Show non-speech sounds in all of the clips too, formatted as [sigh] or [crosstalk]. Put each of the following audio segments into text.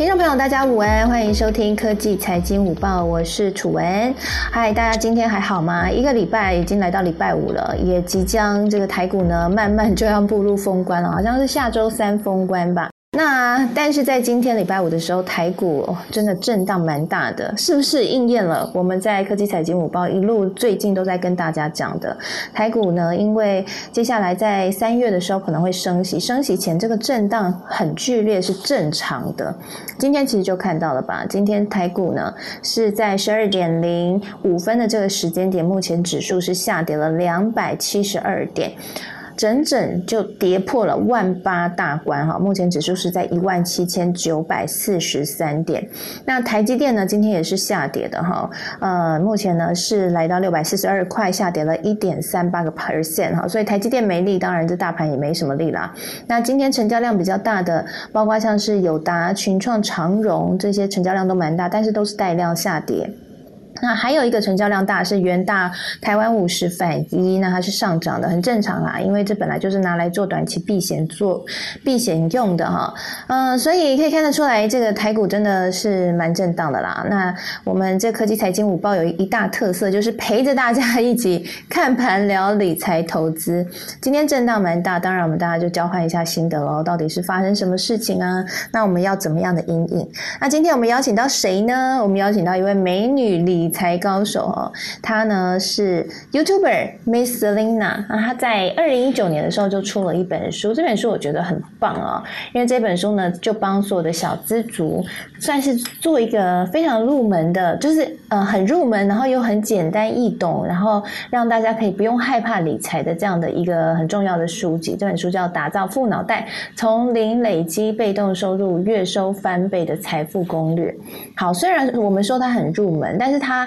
听众朋友，大家午安，欢迎收听科技财经午报，我是楚文。嗨，大家今天还好吗？一个礼拜已经来到礼拜五了，也即将这个台股呢，慢慢就要步入封关了，好像是下周三封关吧。那但是在今天礼拜五的时候，台股真的震荡蛮大的，是不是应验了我们在科技财经午报一路最近都在跟大家讲的？台股呢，因为接下来在三月的时候可能会升息，升息前这个震荡很剧烈是正常的。今天其实就看到了吧？今天台股呢是在十二点零五分的这个时间点，目前指数是下跌了两百七十二点。整整就跌破了万八大关哈，目前指数是在一万七千九百四十三点。那台积电呢，今天也是下跌的哈，呃，目前呢是来到六百四十二块，下跌了一点三八个 percent 哈，所以台积电没力，当然这大盘也没什么力啦。那今天成交量比较大的，包括像是友达、群创、长荣这些成交量都蛮大，但是都是带量下跌。那还有一个成交量大是元大台湾五十反一，那它是上涨的，很正常啦，因为这本来就是拿来做短期避险做避险用的哈，嗯，所以可以看得出来，这个台股真的是蛮震荡的啦。那我们这科技财经午报有一大特色，就是陪着大家一起看盘聊理财投资。今天震荡蛮大，当然我们大家就交换一下心得喽，到底是发生什么事情啊？那我们要怎么样的阴影？那今天我们邀请到谁呢？我们邀请到一位美女理。理财高手哦，他呢是 YouTuber Miss Selina，那他在二零一九年的时候就出了一本书，这本书我觉得很棒啊，因为这本书呢就帮所有的小资族算是做一个非常入门的，就是呃很入门，然后又很简单易懂，然后让大家可以不用害怕理财的这样的一个很重要的书籍。这本书叫《打造富脑袋：从零累积被动收入，月收翻倍的财富攻略》。好，虽然我们说它很入门，但是它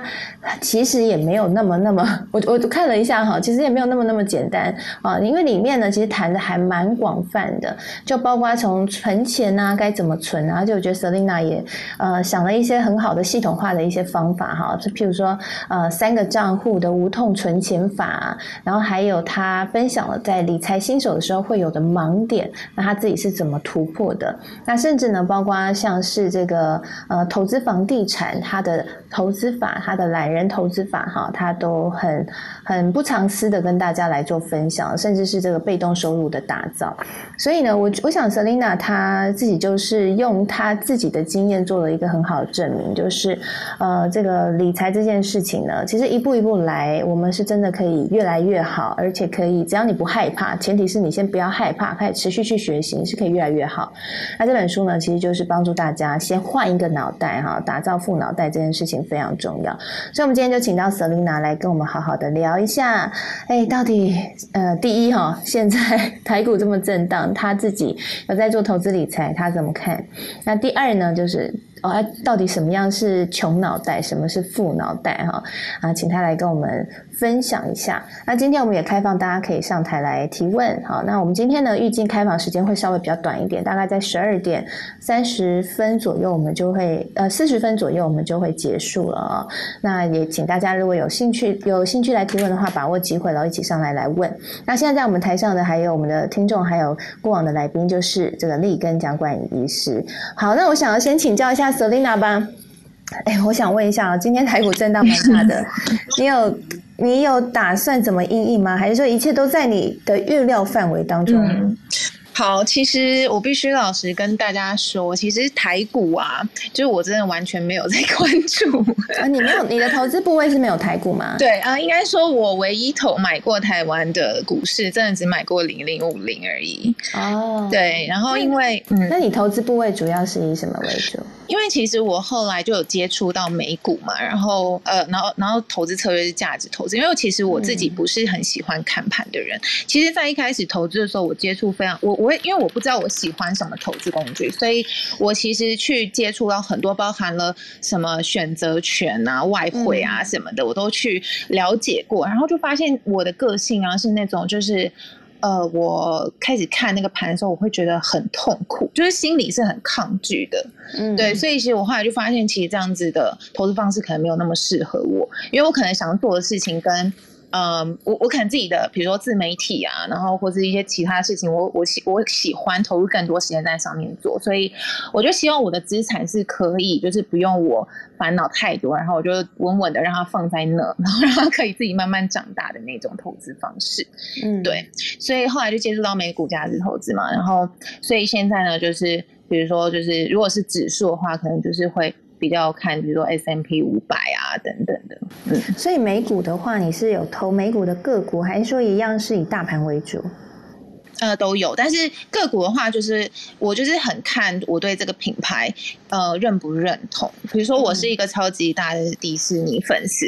其实也没有那么那么，[laughs] 我我看了一下哈，其实也没有那么那么简单啊，因为里面呢其实谈的还蛮广泛的，就包括从存钱啊该怎么存啊，就我觉得 Selina 也呃想了一些很好的系统化的一些方法哈，就譬如说呃三个账户的无痛存钱法，然后还有他分享了在理财新手的时候会有的盲点，那他自己是怎么突破的，那甚至呢包括像是这个呃投资房地产他的投资法。他的懒人投资法哈，他都很很不藏私的跟大家来做分享，甚至是这个被动收入的打造。所以呢，我我想 Selina 她自己就是用她自己的经验做了一个很好的证明，就是呃，这个理财这件事情呢，其实一步一步来，我们是真的可以越来越好，而且可以只要你不害怕，前提是你先不要害怕，开始持续去学习，是可以越来越好。那这本书呢，其实就是帮助大家先换一个脑袋哈，打造富脑袋这件事情非常重要。所以，我们今天就请到舍丽娜来跟我们好好的聊一下。哎，到底呃，第一哈，现在 [laughs] 台股这么震荡，他自己有在做投资理财，他怎么看？那第二呢，就是哦，到底什么样是穷脑袋，什么是富脑袋？哈啊，请他来跟我们。分享一下。那今天我们也开放，大家可以上台来提问。好，那我们今天呢，预计开放时间会稍微比较短一点，大概在十二点三十分左右，我们就会呃四十分左右，我们就会结束了啊。那也请大家如果有兴趣有兴趣来提问的话，把握机会然后一起上来来问。那现在在我们台上的还有我们的听众，还有过往的来宾，就是这个立根讲管医师。好，那我想要先请教一下 Selina 吧。哎，我想问一下啊，今天台股震荡蛮大的，[laughs] 你有？你有打算怎么应应吗？还是说一切都在你的预料范围当中？好，其实我必须老实跟大家说，其实台股啊，就是我真的完全没有在 [laughs] 关注啊。你没有你的投资部位是没有台股吗？[laughs] 对啊，应该说我唯一投买过台湾的股市，真的只买过零零五零而已。哦，对，然后因为嗯，那你投资部位主要是以什么为主？[laughs] 因为其实我后来就有接触到美股嘛，然后呃，然后然后投资策略是价值投资，因为其实我自己不是很喜欢看盘的人。其实，在一开始投资的时候，我接触非常我。我因为我不知道我喜欢什么投资工具，所以我其实去接触到很多包含了什么选择权啊、外汇啊什么的，我都去了解过，然后就发现我的个性啊是那种就是呃，我开始看那个盘的时候，我会觉得很痛苦，就是心里是很抗拒的，嗯，对，所以其实我后来就发现，其实这样子的投资方式可能没有那么适合我，因为我可能想做的事情跟。嗯，我我可能自己的，比如说自媒体啊，然后或是一些其他事情，我我喜我喜欢投入更多时间在上面做，所以我就希望我的资产是可以，就是不用我烦恼太多，然后我就稳稳的让它放在那，然后让它可以自己慢慢长大的那种投资方式。嗯，对，所以后来就接触到美股价值投资嘛，然后所以现在呢，就是比如说就是如果是指数的话，可能就是会。比较看，比如说 S M P 五百啊等等的，嗯，所以美股的话，你是有投美股的个股，还是说一样是以大盘为主？呃，都有，但是个股的话，就是我就是很看我对这个品牌呃认不认同。比如说，我是一个超级大的迪士尼粉丝，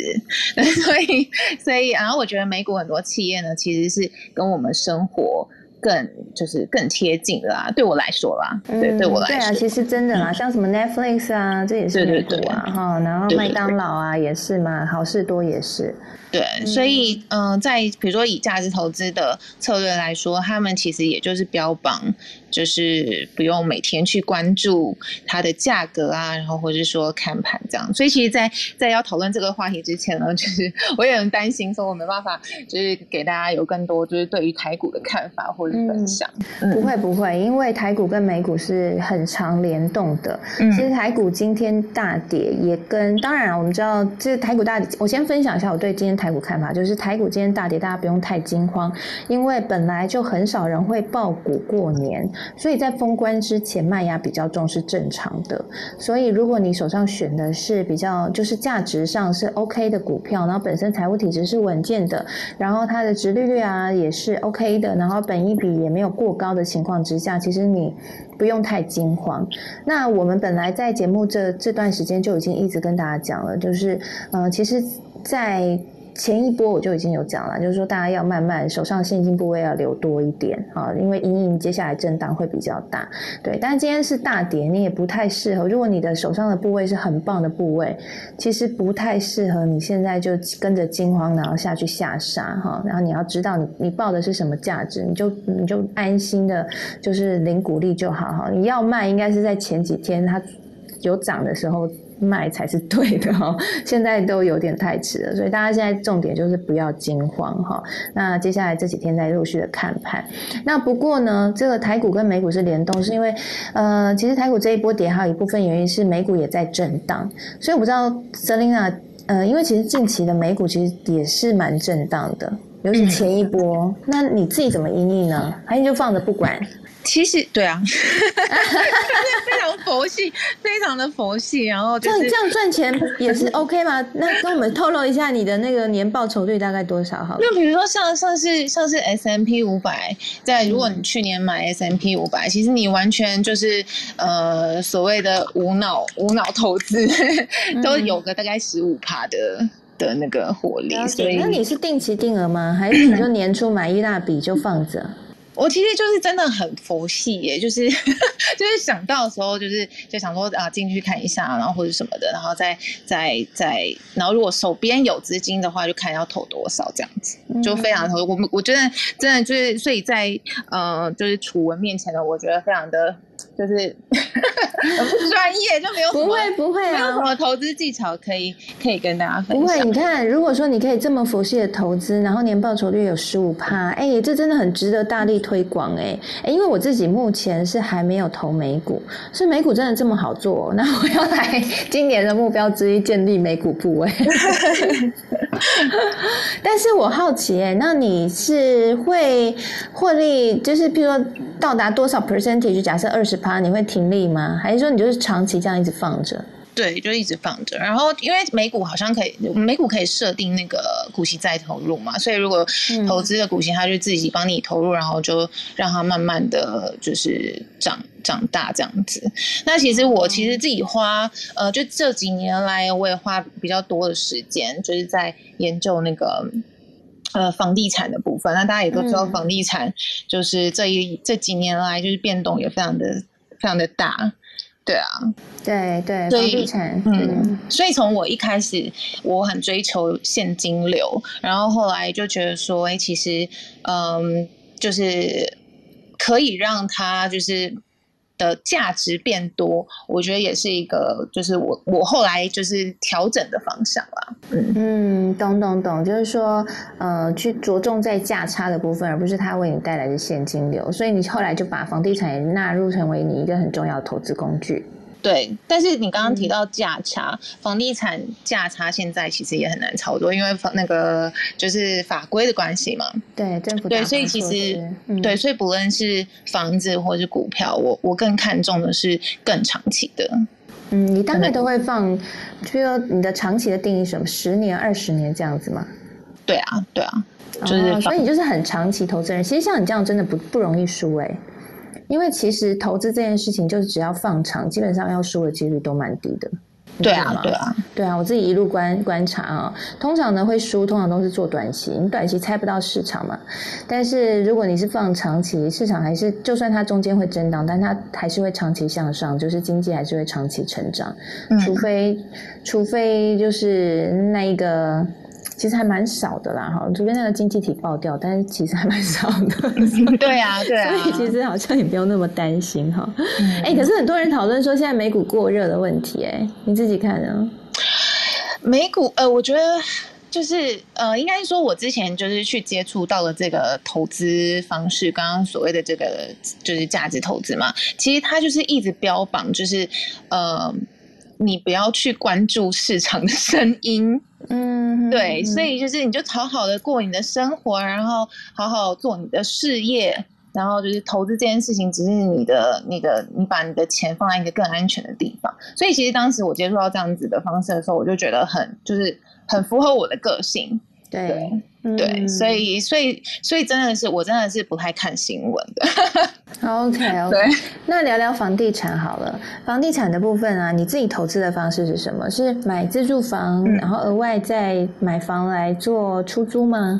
[laughs] 所以所以，然后我觉得美股很多企业呢，其实是跟我们生活。更就是更贴近啦，对我来说啦，对对我来说，对啊，其实真的啦，像什么 Netflix 啊，这也是美股啊，哈，然后麦当劳啊也是嘛，好事多也是。对，所以嗯，在比如说以价值投资的策略来说，他们其实也就是标榜，就是不用每天去关注它的价格啊，然后或者是说看盘这样。所以其实，在在要讨论这个话题之前呢，就是我也很担心，说我没办法，就是给大家有更多就是对于台股的看法或者分享。不会不会，因为台股跟美股是很常联动的。嗯，其实台股今天大跌也跟当然我们知道，这台股大跌，我先分享一下我对今天台。台股看法就是台股今天大跌，大家不用太惊慌，因为本来就很少人会爆股过年，所以在封关之前卖压比较重是正常的。所以如果你手上选的是比较就是价值上是 OK 的股票，然后本身财务体质是稳健的，然后它的值利率啊也是 OK 的，然后本益比也没有过高的情况之下，其实你不用太惊慌。那我们本来在节目这这段时间就已经一直跟大家讲了，就是呃，其实，在前一波我就已经有讲了，就是说大家要慢慢手上现金部位要留多一点啊，因为隐隐接下来震荡会比较大，对。但今天是大跌，你也不太适合。如果你的手上的部位是很棒的部位，其实不太适合你现在就跟着惊慌然后下去下杀哈。然后你要知道你你报的是什么价值，你就你就安心的，就是领股利就好哈。你要卖应该是在前几天它有涨的时候。卖才是对的哈，现在都有点太迟了，所以大家现在重点就是不要惊慌哈。那接下来这几天在陆续的看盘。那不过呢，这个台股跟美股是联动，是因为呃，其实台股这一波跌还有一部分原因是美股也在震荡，所以我不知道 Selina，呃，因为其实近期的美股其实也是蛮震荡的，尤其前一波。那你自己怎么应对呢？还是就放着不管？其实对啊，非常佛系，非常的佛系。然后这样这样赚钱也是 OK 吗？那跟我们透露一下你的那个年报酬率大概多少？好，就比如说像像是像是 S M P 五百，在如果你去年买 S M P 五百，其实你完全就是呃所谓的无脑无脑投资，都有个大概十五趴的的那个活力。所以那你是定期定额吗？还是你就年初买一大笔就放着？我其实就是真的很佛系耶，[laughs] 就是就是想到的时候，就是就想说啊进去看一下，然后或者什么的，然后再再再，然后如果手边有资金的话，就看要投多少这样子，就非常投。我们我觉得真的就是，所以在呃就是楚文面前呢，我觉得非常的。就是 [laughs] 很不专业，就没有不会不会啊，没有什么投资技巧可以可以跟大家分享。不会，你看，如果说你可以这么佛系的投资，然后年报酬率有十五趴，哎，这真的很值得大力推广哎哎，因为我自己目前是还没有投美股，是美股真的这么好做？那我要来今年的目标之一，建立美股部位。[laughs] 但是我好奇哎，那你是会获利，就是譬如说到达多少 percentage？假设二十趴，你会停利吗？还是说你就是长期这样一直放着？对，就一直放着。然后因为美股好像可以，美股可以设定那个股息再投入嘛，所以如果投资的股息，它就自己帮你投入，然后就让它慢慢的就是长长大这样子。那其实我其实自己花呃，就这几年来，我也花比较多的时间，就是在研究那个呃房地产的部分。那大家也都知道，房地产就是这一这几年来就是变动也非常的非常的大。对啊，对对，房地产，嗯，所以从我一开始，我很追求现金流，然后后来就觉得说，哎，其实，嗯，就是可以让他就是的价值变多，我觉得也是一个，就是我我后来就是调整的方向啦。嗯，懂懂懂，就是说，呃，去着重在价差的部分，而不是它为你带来的现金流。所以你后来就把房地产也纳入成为你一个很重要的投资工具。对，但是你刚刚提到价差，房地产价差现在其实也很难操作，因为房那个就是法规的关系嘛。对，政府对，所以其实对，所以不论是房子或是股票，我我更看重的是更长期的。嗯，你大概都会放，就说你的长期的定义什么？十年、二十年这样子吗？对啊，对啊，就是所以你就是很长期投资人。其实像你这样真的不不容易输哎。因为其实投资这件事情，就是只要放长，基本上要输的几率都蛮低的。对啊，对啊，对啊，我自己一路观观察啊，通常呢会输，通常都是做短期，你短期猜不到市场嘛。但是如果你是放长期，市场还是就算它中间会震荡，但它还是会长期向上，就是经济还是会长期成长。除非，除非就是那一个。其实还蛮少的啦，哈，除非那个经济体爆掉，但是其实还蛮少的。[laughs] 对啊，[laughs] 对啊，所以其实好像也不用那么担心哈。哎，可是很多人讨论说现在美股过热的问题，哎，你自己看呢？美股，呃，我觉得就是呃，应该说，我之前就是去接触到了这个投资方式，刚刚所谓的这个就是价值投资嘛，其实它就是一直标榜，就是呃。你不要去关注市场的声音，嗯，对，所以就是你就好好的过你的生活，然后好好做你的事业，然后就是投资这件事情，只是你的、你的、你把你的钱放在一个更安全的地方。所以其实当时我接触到这样子的方式的时候，我就觉得很就是很符合我的个性。对对，所以所以所以真的是我真的是不太看新闻的。[laughs] OK OK，[laughs] 那聊聊房地产好了。房地产的部分啊，你自己投资的方式是什么？是买自住房，然后额外再买房来做出租吗？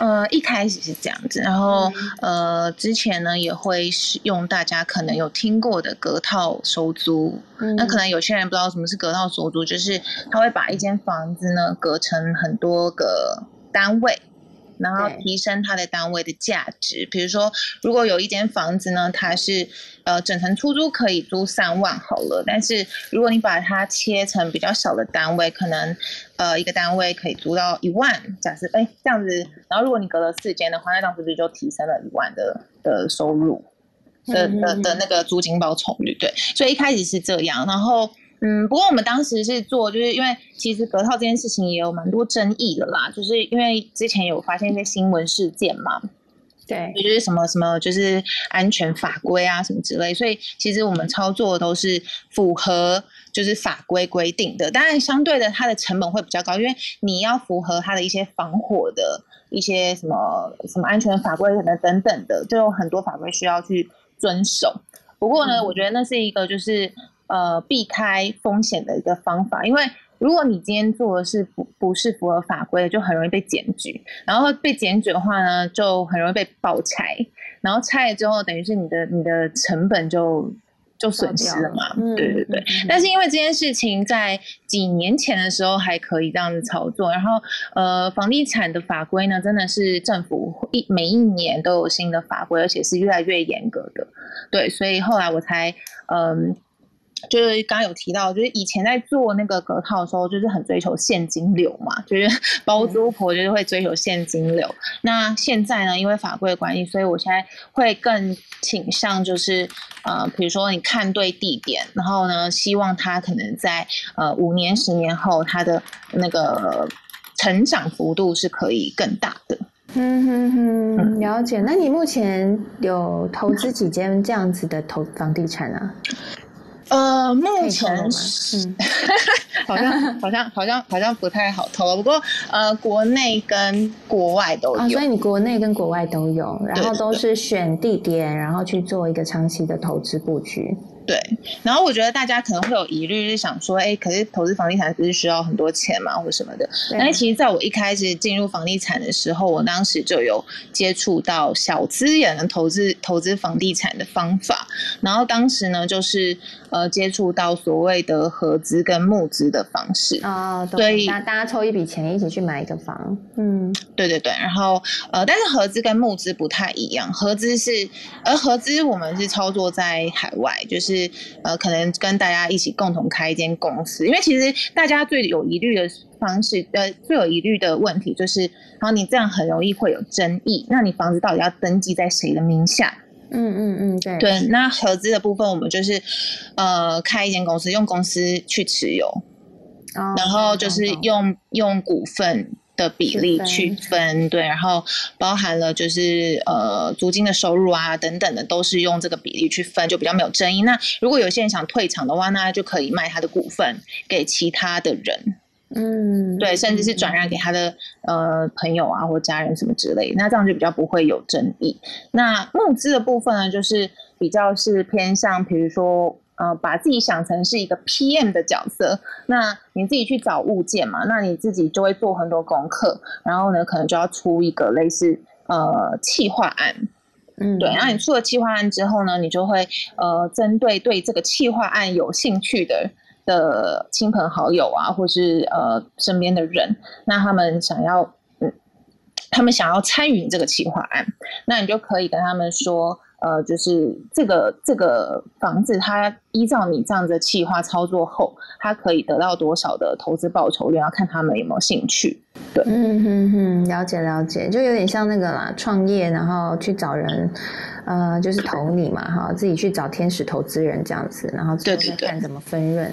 呃，一开始是这样子，然后呃，之前呢也会使用大家可能有听过的隔套收租。那可能有些人不知道什么是隔套收租，就是他会把一间房子呢隔成很多个单位。然后提升它的单位的价值，比如说，如果有一间房子呢，它是呃整层出租可以租三万好了，但是如果你把它切成比较小的单位，可能呃一个单位可以租到一万，假设哎这样子，然后如果你隔了四间的话，那这样子就提升了一万的的收入的的的那个租金报酬率，对，所以一开始是这样，然后。嗯，不过我们当时是做，就是因为其实隔套这件事情也有蛮多争议的啦，就是因为之前有发现一些新闻事件嘛，对，就是什么什么就是安全法规啊什么之类，所以其实我们操作都是符合就是法规规定的，当然相对的它的成本会比较高，因为你要符合它的一些防火的一些什么什么安全法规等等等的，就有很多法规需要去遵守。不过呢，我觉得那是一个就是。呃，避开风险的一个方法，因为如果你今天做的是不不是符合法规的，就很容易被检举，然后被检举的话呢，就很容易被爆拆，然后拆了之后，等于是你的你的成本就就损失了嘛，对对对。但是因为这件事情在几年前的时候还可以这样子操作，然后呃，房地产的法规呢，真的是政府一每一年都有新的法规，而且是越来越严格的，对，所以后来我才嗯。就是刚刚有提到，就是以前在做那个隔套的时候，就是很追求现金流嘛，就是 [laughs] 包租婆就是会追求现金流。那现在呢，因为法规的关系，所以我现在会更倾向就是，呃，比如说你看对地点，然后呢，希望它可能在呃五年、十年后，它的那个成长幅度是可以更大的。嗯哼哼，了解。那你目前有投资几间这样子的投房地产啊？呃，目前是，[laughs] 好像好像好像好像不太好投了。不过呃，国内跟国外都有，所以你国内跟国外都有，然后都是选地点，然后去做一个长期的投资布局。对，然后我觉得大家可能会有疑虑，是想说，哎，可是投资房地产不是需要很多钱嘛，或什么的？但是其实在我一开始进入房地产的时候，我当时就有接触到小资也能投资投资房地产的方法。然后当时呢，就是呃接触到所谓的合资跟募资的方式啊，所以大家抽一笔钱一起去买一个房。嗯，对对对。然后呃，但是合资跟募资不太一样，合资是而合资我们是操作在海外，就是呃可能跟大家一起共同开一间公司，因为其实大家最有疑虑的方式呃最有疑虑的问题就是，然后你这样很容易会有争议，那你房子到底要登记在谁的名下？嗯嗯嗯，对。对，那合资的部分，我们就是呃开一间公司，用公司去持有，然后就是用用股份的比例去分，对，然后包含了就是呃租金的收入啊等等的，都是用这个比例去分，就比较没有争议。那如果有些人想退场的话，那就可以卖他的股份给其他的人。嗯，对，甚至是转让给他的呃朋友啊或家人什么之类，那这样就比较不会有争议。那募资的部分呢，就是比较是偏向，比如说呃，把自己想成是一个 PM 的角色，那你自己去找物件嘛，那你自己就会做很多功课，然后呢，可能就要出一个类似呃企划案，嗯，对，然后你出了企划案之后呢，你就会呃针对对这个企划案有兴趣的。的亲朋好友啊，或是呃身边的人，那他们想要，嗯，他们想要参与这个企划案，那你就可以跟他们说，呃，就是这个这个房子，它依照你这样的企划操作后，他可以得到多少的投资报酬率，要看他们有没有兴趣。对，嗯哼哼，了解了解，就有点像那个啦，创业然后去找人。呃，就是投你嘛，哈，自己去找天使投资人这样子，然后再看怎么分润。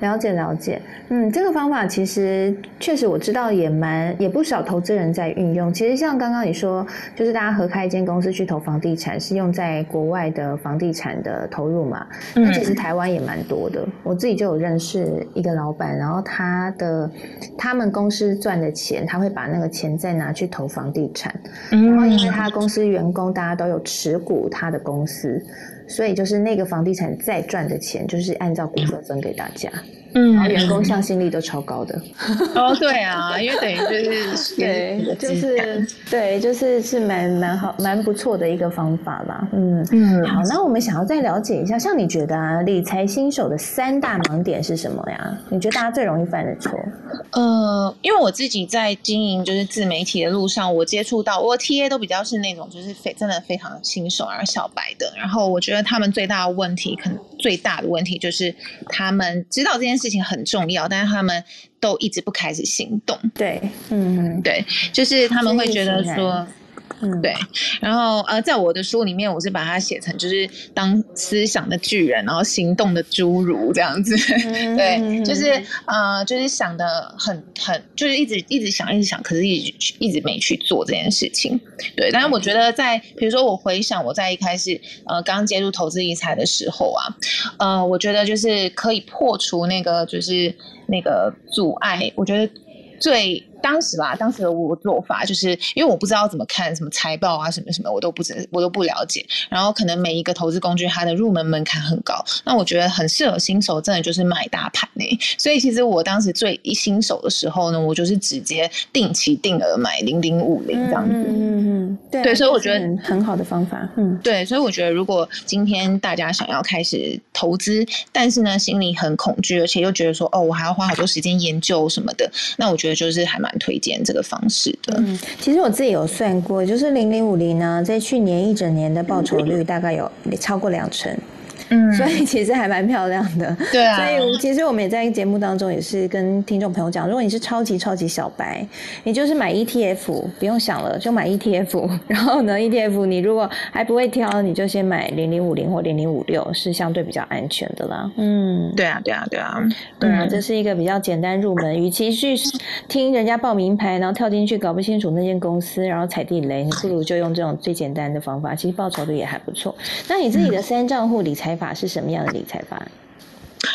了解了解，嗯，这个方法其实确实我知道也蛮也不少投资人在运用。其实像刚刚你说，就是大家合开一间公司去投房地产，是用在国外的房地产的投入嘛？那其实台湾也蛮多的。我自己就有认识一个老板，然后他的他们公司赚的钱，他会把那个钱再拿去投房地产。然后因为他公司员工大家都有持股。他的公司，所以就是那个房地产再赚的钱，就是按照股份分给大家。嗯，然后员工向心力都超高的。[laughs] 哦，对啊，因为等于就是 [laughs] 对，就是对，就是是蛮蛮好、蛮不错的一个方法啦。嗯嗯，好，那我们想要再了解一下，像你觉得啊，理财新手的三大盲点是什么呀？你觉得大家最容易犯的错？呃，因为我自己在经营就是自媒体的路上，我接触到我 T A 都比较是那种就是非真的非常新手而小白的，然后我觉得他们最大的问题，可能最大的问题就是他们知道这件事情很重要，但是他们都一直不开始行动。对，嗯，对，就是他们会觉得说。嗯，对，然后呃，在我的书里面，我是把它写成就是当思想的巨人，然后行动的侏儒这样子。[laughs] 对，就是呃，就是想的很很，就是一直一直想一直想，可是一直一直没去做这件事情。对，但是我觉得在比如说我回想我在一开始呃刚接触投资理财的时候啊，呃，我觉得就是可以破除那个就是那个阻碍，我觉得最。当时吧，当时的我做法就是因为我不知道怎么看什么财报啊，什么什么我都不知，我都不了解。然后可能每一个投资工具它的入门门槛很高，那我觉得很适合新手，真的就是买大盘呢。所以其实我当时最一新手的时候呢，我就是直接定期定额买零零五零这样子。嗯嗯，对，所以我觉得很好的方法。嗯，对，所以我觉得如果今天大家想要开始投资，但是呢心里很恐惧，而且又觉得说哦我还要花好多时间研究什么的，那我觉得就是还蛮。推荐这个方式的，嗯，其实我自己有算过，就是零零五零呢，在去年一整年的报酬率大概有超过两成。嗯，所以其实还蛮漂亮的。对啊，所以其实我们也在节目当中也是跟听众朋友讲，如果你是超级超级小白，你就是买 ETF，不用想了，就买 ETF。[laughs] 然后呢，ETF 你如果还不会挑，你就先买零零五零或零零五六，是相对比较安全的啦。嗯，对啊，对啊，对啊，对啊，这是一个比较简单入门。与其去听人家报名牌，然后跳进去搞不清楚那间公司，然后踩地雷，你不如就用这种最简单的方法，其实报酬率也还不错。那你自己的三账户理财。法是什么样的理财法？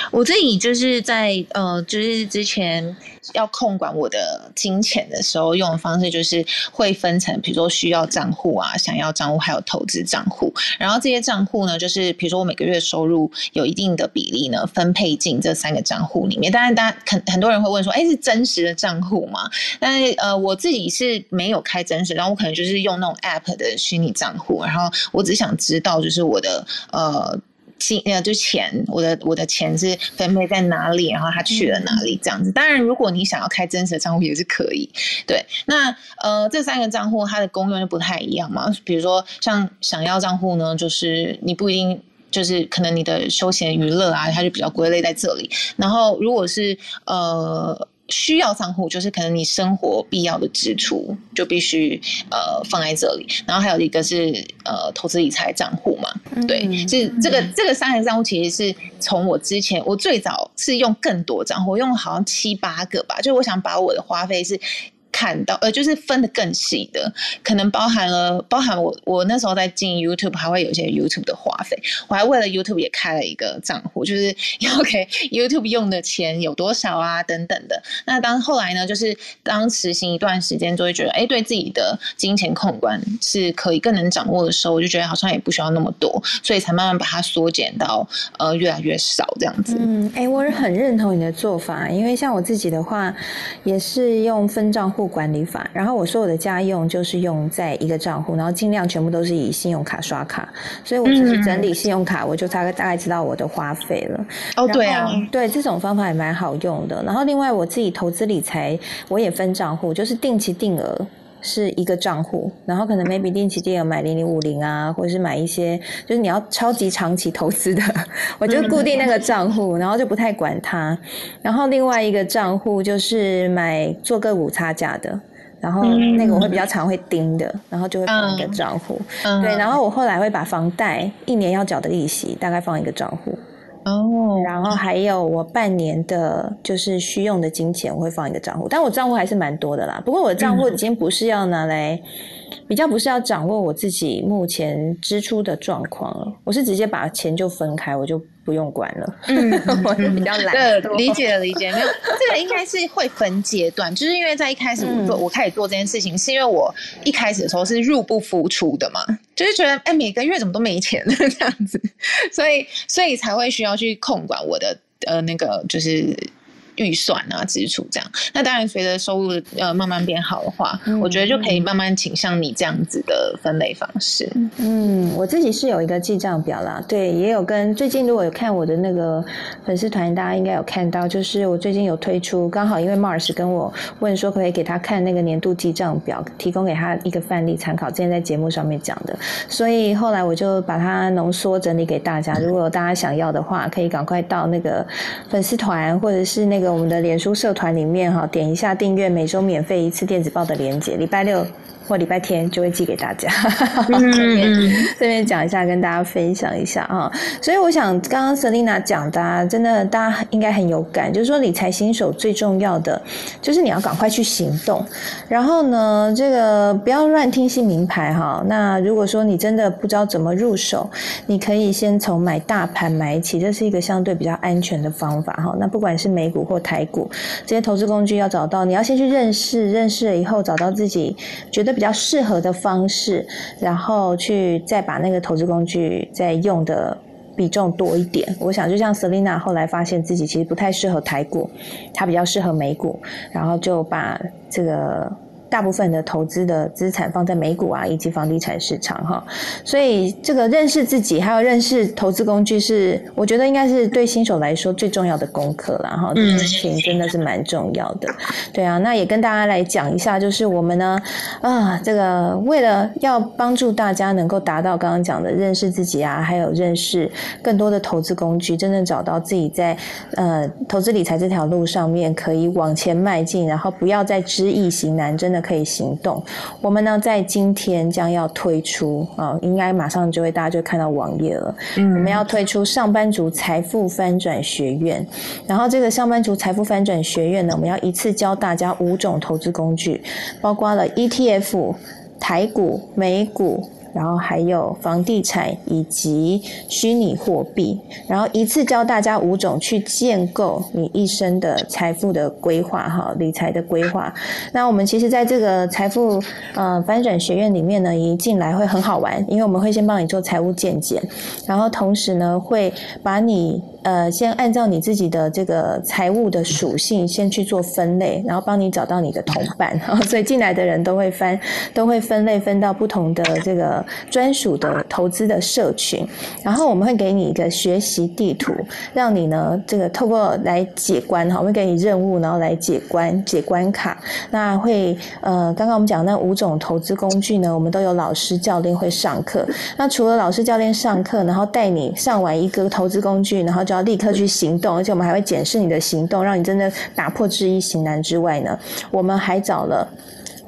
我自己就是在呃，就是之前要控管我的金钱的时候，用的方式就是会分成，比如说需要账户啊、想要账户，还有投资账户。然后这些账户呢，就是比如说我每个月收入有一定的比例呢，分配进这三个账户里面。当然，大家很很多人会问说，哎，是真实的账户吗？但是呃，我自己是没有开真实，然后我可能就是用那种 App 的虚拟账户，然后我只想知道就是我的呃。金呃，就钱，我的我的钱是分配在哪里，然后他去了哪里这样子。当然，如果你想要开真实的账户也是可以。对，那呃，这三个账户它的功用就不太一样嘛。比如说，像想要账户呢，就是你不一定就是可能你的休闲娱乐啊，它就比较归类在这里。然后，如果是呃。需要账户就是可能你生活必要的支出就必须呃放在这里，然后还有一个是呃投资理财账户嘛，对，是这个这个三个账户其实是从我之前我最早是用更多账户，用好像七八个吧，就我想把我的花费是。看到呃，就是分的更细的，可能包含了包含我我那时候在进 YouTube，还会有一些 YouTube 的花费，我还为了 YouTube 也开了一个账户，就是 [laughs] 要给 YouTube 用的钱有多少啊等等的。那当后来呢，就是当实行一段时间，就会觉得哎，对自己的金钱控管是可以更能掌握的时候，我就觉得好像也不需要那么多，所以才慢慢把它缩减到呃越来越少这样子。嗯，哎，我是很认同你的做法，因为像我自己的话，也是用分账户。管理法，然后我所有的家用就是用在一个账户，然后尽量全部都是以信用卡刷卡，所以我自己整理信用卡，我就大概大概知道我的花费了。哦，对啊，对，这种方法也蛮好用的。然后另外我自己投资理财，我也分账户，就是定期定额。是一个账户，然后可能 maybe 定期定额买零零五零啊，或者是买一些就是你要超级长期投资的，[laughs] 我就固定那个账户，然后就不太管它。然后另外一个账户就是买做个股差价的，然后那个我会比较常会盯的，然后就会放一个账户。对，然后我后来会把房贷一年要缴的利息大概放一个账户。哦，然后还有我半年的，就是需用的金钱，我会放一个账户，但我账户还是蛮多的啦。不过我的账户已经不是要拿来，比较不是要掌握我自己目前支出的状况了，我是直接把钱就分开，我就。不用管了，嗯，[laughs] 我比较懒。对，理解理解，没有这个应该是会分阶段，就是因为在一开始我做我开始做这件事情，是因为我一开始的时候是入不敷出的嘛，就是觉得哎每个月怎么都没钱这样子，所以所以才会需要去控管我的呃那个就是。预算啊，支出这样，那当然随着收入呃慢慢变好的话，我觉得就可以慢慢倾向你这样子的分类方式。嗯，我自己是有一个记账表啦，对，也有跟最近如果有看我的那个粉丝团，大家应该有看到，就是我最近有推出，刚好因为 Mars 跟我问说可不可以给他看那个年度记账表，提供给他一个范例参考，之前在节目上面讲的，所以后来我就把它浓缩整理给大家，如果大家想要的话，可以赶快到那个粉丝团或者是那个。我们的脸书社团里面哈，点一下订阅，每周免费一次电子报的链接，礼拜六。或礼拜天就会寄给大家，[laughs] 这边讲一下，跟大家分享一下啊。所以我想，刚刚 Selina 讲的，啊真的大家应该很有感，就是说理财新手最重要的就是你要赶快去行动。然后呢，这个不要乱听信名牌哈。那如果说你真的不知道怎么入手，你可以先从买大盘买起，这是一个相对比较安全的方法哈。那不管是美股或台股这些投资工具，要找到你要先去认识，认识了以后找到自己觉得。比较适合的方式，然后去再把那个投资工具再用的比重多一点。我想就像 Selina 后来发现自己其实不太适合台股，她比较适合美股，然后就把这个。大部分的投资的资产放在美股啊，以及房地产市场哈，所以这个认识自己，还有认识投资工具，是我觉得应该是对新手来说最重要的功课了哈。这件事情真的是蛮重要的，对啊。那也跟大家来讲一下，就是我们呢啊，这个为了要帮助大家能够达到刚刚讲的认识自己啊，还有认识更多的投资工具，真正找到自己在呃投资理财这条路上面可以往前迈进，然后不要再知易行难，真的。可以行动。我们呢，在今天将要推出啊，应该马上就会大家就看到网页了。嗯，我们要推出上班族财富翻转学院。然后这个上班族财富翻转学院呢，我们要一次教大家五种投资工具，包括了 ETF、台股、美股。然后还有房地产以及虚拟货币，然后一次教大家五种去建构你一生的财富的规划哈，理财的规划。那我们其实在这个财富呃翻转学院里面呢，一进来会很好玩，因为我们会先帮你做财务见解，然后同时呢会把你。呃，先按照你自己的这个财务的属性先去做分类，然后帮你找到你的同伴。[laughs] 所以进来的人都会分，都会分类分到不同的这个专属的投资的社群。然后我们会给你一个学习地图，让你呢这个透过来解关哈，我会给你任务，然后来解关解关卡。那会呃，刚刚我们讲那五种投资工具呢，我们都有老师教练会上课。那除了老师教练上课，然后带你上完一个投资工具，然后就要立刻去行动，而且我们还会检视你的行动，让你真的打破质疑行难之外呢，我们还找了。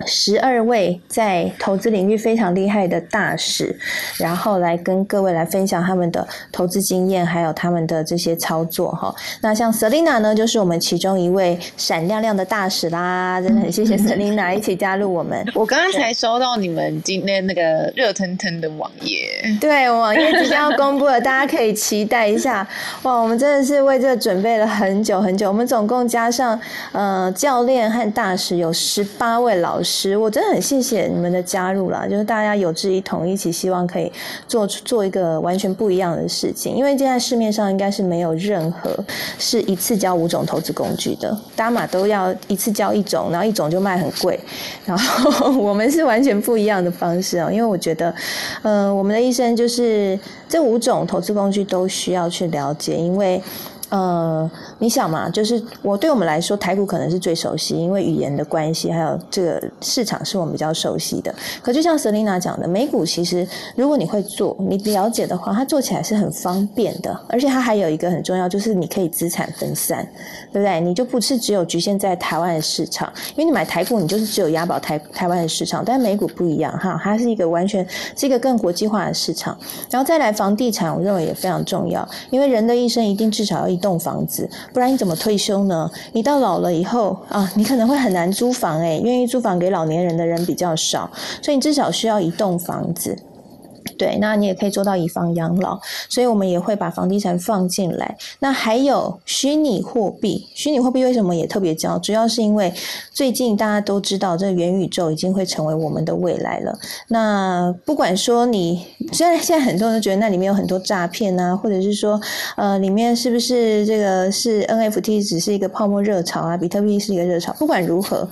十二位在投资领域非常厉害的大使，然后来跟各位来分享他们的投资经验，还有他们的这些操作哈。那像 Selina 呢，就是我们其中一位闪亮亮的大使啦，真的很谢谢 Selina 一起加入我们。[laughs] 我刚刚才收到你们今天那个热腾腾的网页，对，网页即将要公布了，大家可以期待一下。哇，我们真的是为这准备了很久很久。我们总共加上呃教练和大使有十八位老师。我真的很谢谢你们的加入啦，就是大家有志一同，一起希望可以做做一个完全不一样的事情。因为现在市面上应该是没有任何是一次交五种投资工具的，大家都要一次交一种，然后一种就卖很贵。然后 [laughs] 我们是完全不一样的方式哦，因为我觉得，呃，我们的一生就是这五种投资工具都需要去了解，因为。呃，你想嘛，就是我对我们来说，台股可能是最熟悉，因为语言的关系，还有这个市场是我们比较熟悉的。可就像 Selina 讲的，美股其实如果你会做，你了解的话，它做起来是很方便的，而且它还有一个很重要，就是你可以资产分散，对不对？你就不是只有局限在台湾的市场，因为你买台股，你就是只有押宝台台湾的市场，但美股不一样哈，它是一个完全是一个更国际化的市场。然后再来房地产，我认为也非常重要，因为人的一生一定至少要一。栋房子，不然你怎么退休呢？你到老了以后啊，你可能会很难租房诶，愿意租房给老年人的人比较少，所以你至少需要一栋房子。对，那你也可以做到以房养老，所以我们也会把房地产放进来。那还有虚拟货币，虚拟货币为什么也特别焦？主要是因为最近大家都知道，这元宇宙已经会成为我们的未来了。那不管说你，虽然现在很多人都觉得那里面有很多诈骗啊，或者是说，呃，里面是不是这个是 NFT 只是一个泡沫热潮啊，比特币是一个热潮？不管如何。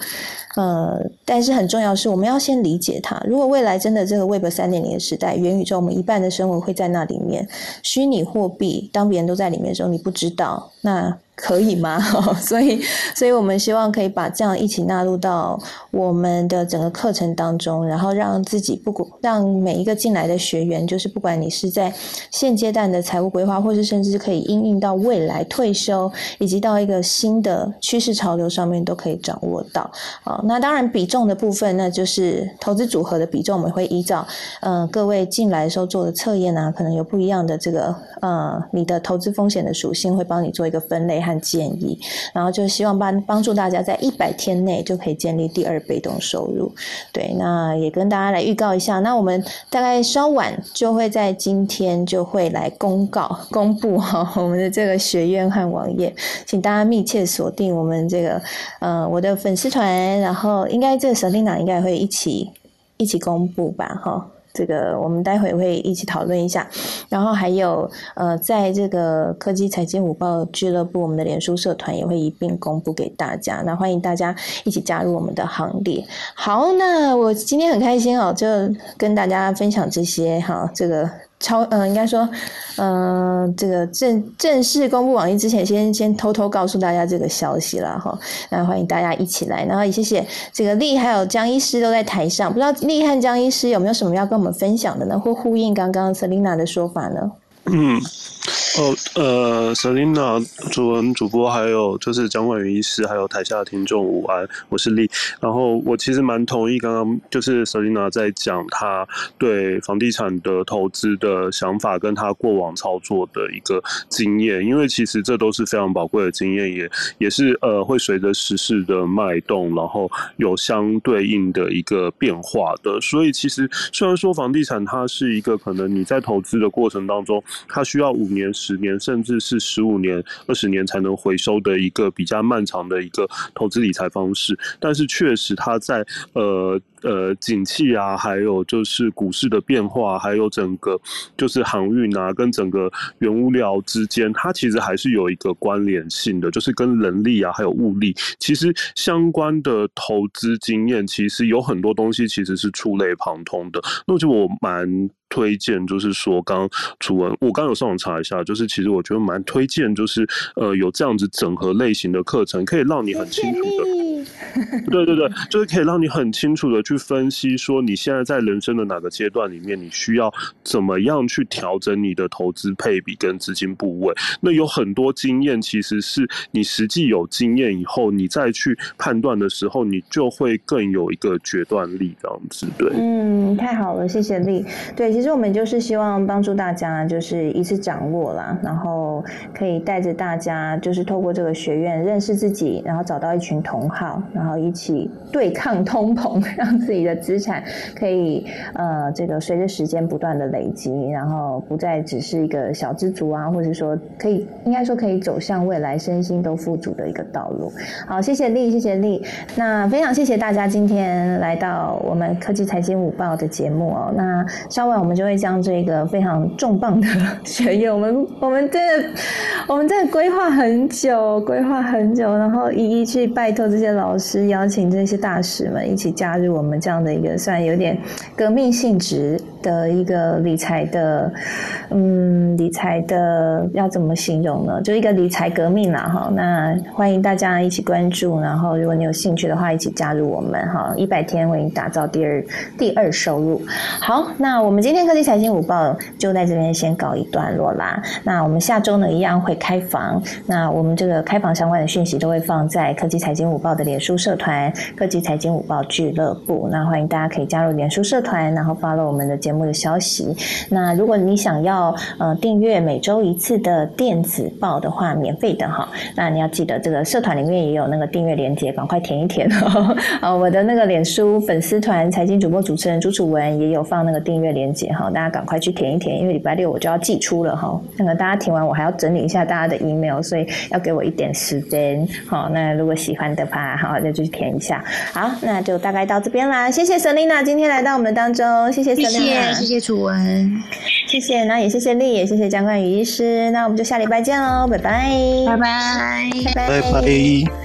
呃，但是很重要是，我们要先理解它。如果未来真的这个 Web 三点零的时代，元宇宙，我们一半的生活会在那里面，虚拟货币，当别人都在里面的时候，你不知道那。可以吗？[laughs] 所以，所以我们希望可以把这样一起纳入到我们的整个课程当中，然后让自己不管让每一个进来的学员，就是不管你是在现阶段的财务规划，或是甚至可以应用到未来退休，以及到一个新的趋势潮流上面，都可以掌握到。啊，那当然比重的部分，那就是投资组合的比重，我们会依照嗯各位进来的时候做的测验啊，可能有不一样的这个呃你的投资风险的属性，会帮你做一个分类。和建议，然后就希望帮帮助大家在一百天内就可以建立第二被动收入。对，那也跟大家来预告一下，那我们大概稍晚就会在今天就会来公告公布哈我们的这个学院和网页，请大家密切锁定我们这个呃我的粉丝团，然后应该这个 Selina 应该会一起一起公布吧哈。这个我们待会会一起讨论一下，然后还有呃，在这个科技财经五报俱乐部，我们的脸书社团也会一并公布给大家。那欢迎大家一起加入我们的行列。好，那我今天很开心哦，就跟大家分享这些哈，这个。超嗯，应该说，嗯，这个正正式公布网页之前，先先偷偷告诉大家这个消息了哈。那欢迎大家一起来，然后也谢谢这个丽还有江医师都在台上，不知道丽和江医师有没有什么要跟我们分享的呢？或呼应刚刚 Selina 的说法呢？嗯，哦，呃，Selina 主文主播，还有就是蒋管宇医师，还有台下的听众，午安，我是丽。然后我其实蛮同意刚刚就是 Selina 在讲他对房地产的投资的想法，跟他过往操作的一个经验，因为其实这都是非常宝贵的经验，也也是呃会随着时事的脉动，然后有相对应的一个变化的。所以其实虽然说房地产它是一个可能你在投资的过程当中，它需要五年。十年甚至是十五年、二十年才能回收的一个比较漫长的一个投资理财方式，但是确实它在呃呃景气啊，还有就是股市的变化，还有整个就是航运啊，跟整个原物料之间，它其实还是有一个关联性的，就是跟人力啊，还有物力，其实相关的投资经验，其实有很多东西其实是触类旁通的。那就我蛮。推荐就是说，刚楚文，我刚有上网查一下，就是其实我觉得蛮推荐，就是呃有这样子整合类型的课程，可以让你很清楚的。对 [laughs] 对对，就是可以让你很清楚的去分析，说你现在在人生的哪个阶段里面，你需要怎么样去调整你的投资配比跟资金部位。那有很多经验，其实是你实际有经验以后，你再去判断的时候，你就会更有一个决断力，这样子。对，嗯，太好了，谢谢丽。对，其实我们就是希望帮助大家，就是一次掌握啦，然后可以带着大家，就是透过这个学院认识自己，然后找到一群同好。然后一起对抗通膨，让自己的资产可以呃，这个随着时间不断的累积，然后不再只是一个小知足啊，或者说可以应该说可以走向未来身心都富足的一个道路。好，谢谢丽，谢谢丽。那非常谢谢大家今天来到我们科技财经午报的节目哦。那稍晚我们就会将这个非常重磅的学业，我们我们真的我们真的规划很久，规划很久，然后一一去拜托这些老。师师邀请这些大使们一起加入我们这样的一个，算有点革命性质。的一个理财的，嗯，理财的要怎么形容呢？就一个理财革命啦，哈。那欢迎大家一起关注，然后如果你有兴趣的话，一起加入我们哈。一百天为你打造第二第二收入。好，那我们今天科技财经午报就在这边先告一段落啦。那我们下周呢一样会开房，那我们这个开房相关的讯息都会放在科技财经午报的脸书社团“科技财经午报俱乐部”。那欢迎大家可以加入脸书社团，然后发了我们的节目。的消息。那如果你想要呃订阅每周一次的电子报的话，免费的哈。那你要记得这个社团里面也有那个订阅链接，赶快填一填哦。[laughs] 啊，我的那个脸书粉丝团财经主播主持人朱楚文也有放那个订阅链接哈，大家赶快去填一填，因为礼拜六我就要寄出了哈。那个大家填完，我还要整理一下大家的 email，所以要给我一点时间。好，那如果喜欢的话，好，再去填一下。好，那就大概到这边啦。谢谢 Selina 今天来到我们当中，谢谢 Selina。谢谢楚文，谢谢，那也谢谢丽，也谢谢江冠宇医师，那我们就下礼拜见喽，拜拜，拜拜，拜拜。